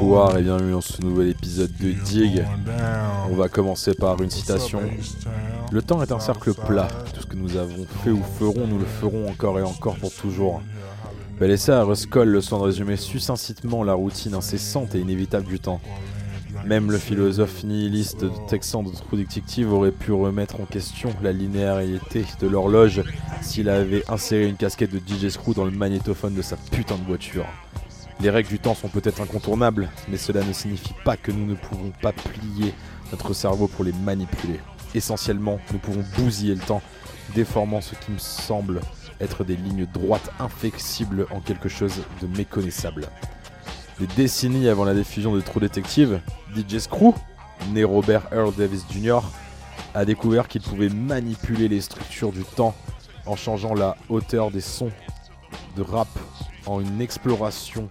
Bonsoir et bienvenue dans ce nouvel épisode de Dig. On va commencer par une citation. Le temps est un cercle plat. Tout ce que nous avons fait ou ferons, nous le ferons encore et encore pour toujours. Bel essai à Ruscol, le de résumer succinctement la routine incessante et inévitable du temps. Même le philosophe nihiliste Texan de True Detective aurait pu remettre en question la linéarité de l'horloge s'il avait inséré une casquette de DJ Screw dans le magnétophone de sa putain de voiture. Les règles du temps sont peut-être incontournables, mais cela ne signifie pas que nous ne pouvons pas plier notre cerveau pour les manipuler. Essentiellement, nous pouvons bousiller le temps, déformant ce qui me semble être des lignes droites inflexibles en quelque chose de méconnaissable. Des décennies avant la diffusion de True Detective, DJ Screw, né Robert Earl Davis Jr., a découvert qu'il pouvait manipuler les structures du temps en changeant la hauteur des sons de rap une exploration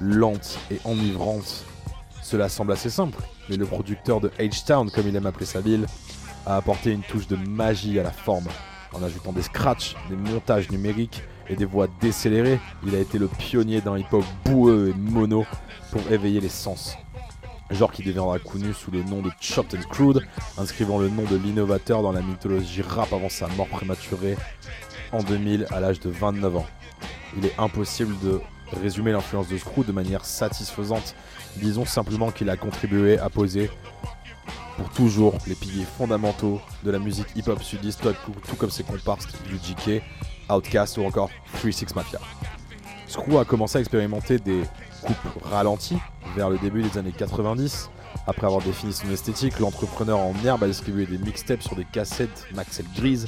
lente et enivrante. Cela semble assez simple, mais le producteur de H-Town, comme il aime appeler sa ville, a apporté une touche de magie à la forme. En ajoutant des scratchs, des montages numériques et des voix décélérées, il a été le pionnier d'un hip-hop boueux et mono pour éveiller les sens. Genre qui deviendra connu sous le nom de Chopped and Crude, inscrivant le nom de l'innovateur dans la mythologie rap avant sa mort prématurée en 2000 à l'âge de 29 ans. Il est impossible de résumer l'influence de Screw de manière satisfaisante. Disons simplement qu'il a contribué à poser pour toujours les piliers fondamentaux de la musique hip-hop sudiste, tout comme ses comparses UGK, Outkast ou encore 3-6 Mafia. Screw a commencé à expérimenter des coupes ralenties vers le début des années 90. Après avoir défini son esthétique, l'entrepreneur en herbe a distribué des mixtapes sur des cassettes Maxell grises,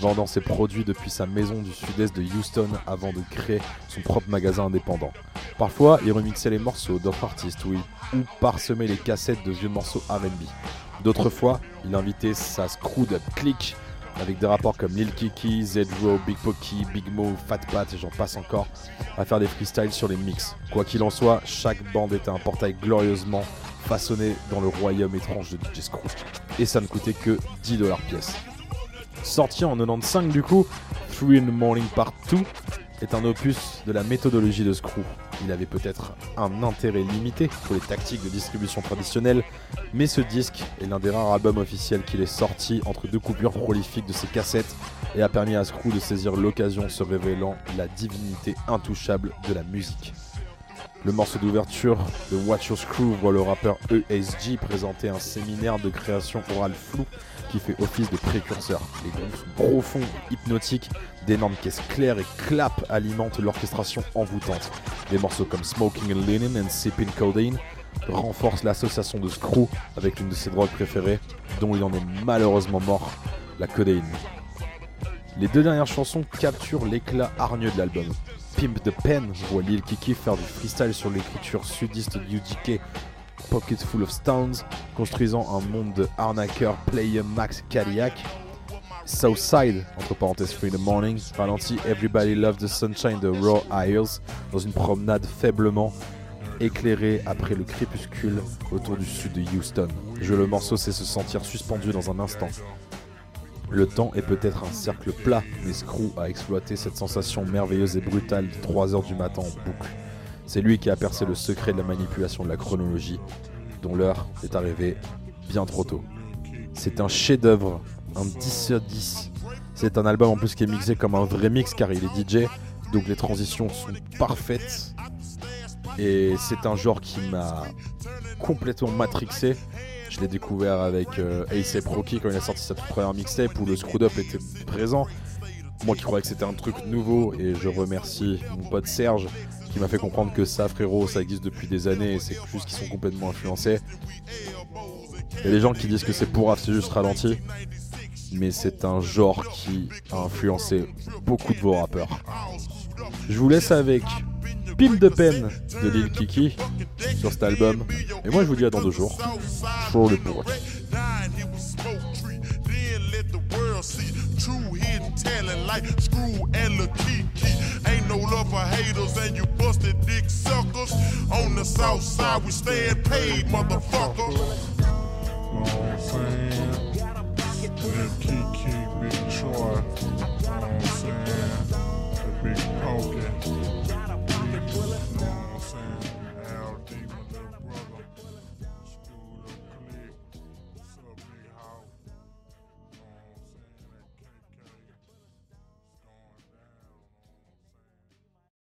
vendant ses produits depuis sa maison du sud-est de Houston avant de créer son propre magasin indépendant. Parfois, il remixait les morceaux d'autres artistes ou, parsemait les cassettes de vieux morceaux RB. D'autres fois, il invitait sa Screwed Up Click avec des rapports comme Lil Kiki, Zedro, Big Pokey, Big Mo, Fat Pat et j'en passe encore, à faire des freestyles sur les mix. Quoi qu'il en soit, chaque bande était un portail glorieusement façonné dans le royaume étrange de DJ Screw. Et ça ne coûtait que 10 dollars pièce. Sorti en 95 du coup, 3 in the Morning Part 2 est un opus de la méthodologie de Screw. Il avait peut-être un intérêt limité pour les tactiques de distribution traditionnelles, mais ce disque est l'un des rares albums officiels qu'il est sorti entre deux coupures prolifiques de ses cassettes et a permis à Screw de saisir l'occasion se révélant la divinité intouchable de la musique. Le morceau d'ouverture de Watch Your Screw voit le rappeur ESG présenter un séminaire de création orale floue qui fait office de précurseur. Les groupes profonds, hypnotiques, d'énormes caisses claires et clap alimentent l'orchestration envoûtante. Des morceaux comme Smoking and Linen and Sipping Codeine renforcent l'association de Screw avec l'une de ses drogues préférées, dont il en est malheureusement mort, la codéine. Les deux dernières chansons capturent l'éclat hargneux de l'album. Pimp the Pen voit Lil Kiki faire du freestyle sur l'écriture sudiste de UGK Pocket Full of Stones, construisant un monde de arnaqueurs Player Max Cadillac. Southside, entre parenthèses Free in the Morning, ralentit Everybody Loves the Sunshine de Raw Isles dans une promenade faiblement éclairée après le crépuscule autour du sud de Houston. Je le morceau c'est se sentir suspendu dans un instant. Le temps est peut-être un cercle plat, mais Screw a exploité cette sensation merveilleuse et brutale de 3 heures du matin en boucle. C'est lui qui a percé le secret de la manipulation de la chronologie, dont l'heure est arrivée bien trop tôt. C'est un chef-d'œuvre, un 10 sur 10. C'est un album en plus qui est mixé comme un vrai mix car il est DJ, donc les transitions sont parfaites. Et c'est un genre qui m'a complètement matrixé. Je l'ai découvert avec euh, A$AP Rocky quand il a sorti sa première mixtape où le Screwed Up était présent. Moi qui croyais que c'était un truc nouveau et je remercie mon pote Serge qui m'a fait comprendre que ça frérot ça existe depuis des années et c'est juste qu'ils sont complètement influencés. Il y a des gens qui disent que c'est pour c'est juste ralenti. Mais c'est un genre qui a influencé beaucoup de vos rappeurs. Je vous laisse avec Pile de peine de Lil Kiki sur cet album. Et moi je vous dis à dans deux jours. Pour le pour. True hidden talent like Screw and Kiki. Ain't no love for haters and you busted dick suckers. On the south side we stand paid, motherfucker. Saying?